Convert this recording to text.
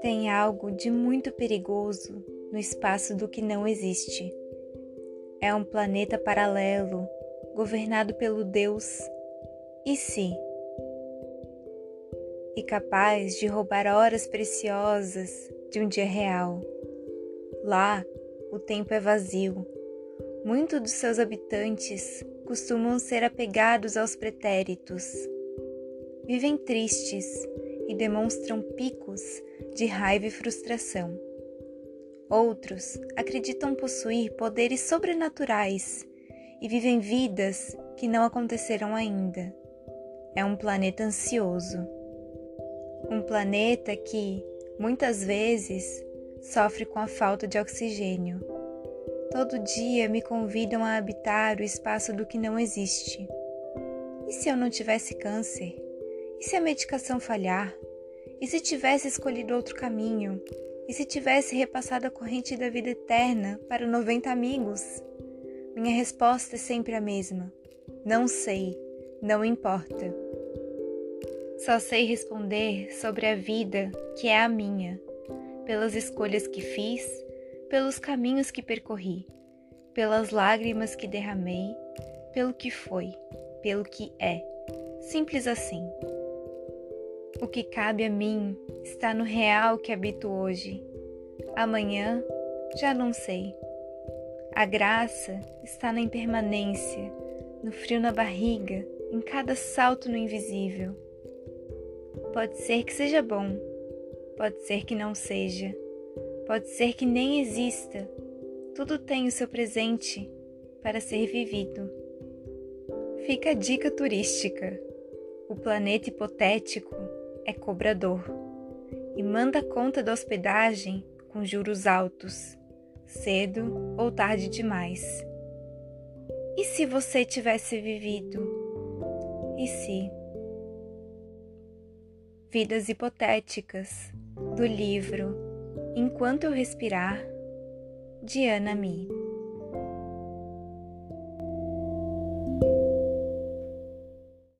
Tem algo de muito perigoso no espaço do que não existe. É um planeta paralelo, governado pelo Deus e si, e capaz de roubar horas preciosas de um dia real. Lá, o tempo é vazio. Muitos dos seus habitantes costumam ser apegados aos pretéritos. Vivem tristes e demonstram picos de raiva e frustração. Outros acreditam possuir poderes sobrenaturais e vivem vidas que não aconteceram ainda. É um planeta ansioso. Um planeta que, muitas vezes, sofre com a falta de oxigênio. Todo dia me convidam a habitar o espaço do que não existe. E se eu não tivesse câncer? E se a medicação falhar? E se tivesse escolhido outro caminho? E se tivesse repassado a corrente da vida eterna para 90 amigos? Minha resposta é sempre a mesma: não sei, não importa. Só sei responder sobre a vida que é a minha, pelas escolhas que fiz, pelos caminhos que percorri, pelas lágrimas que derramei, pelo que foi, pelo que é. Simples assim. O que cabe a mim está no real que habito hoje. Amanhã já não sei. A graça está na impermanência, no frio na barriga, em cada salto no invisível. Pode ser que seja bom, pode ser que não seja, pode ser que nem exista. Tudo tem o seu presente para ser vivido. Fica a dica turística. O planeta hipotético é cobrador e manda conta da hospedagem com juros altos, cedo ou tarde demais. E se você tivesse vivido? E se? Vidas hipotéticas do livro Enquanto eu respirar, de Ana Mi.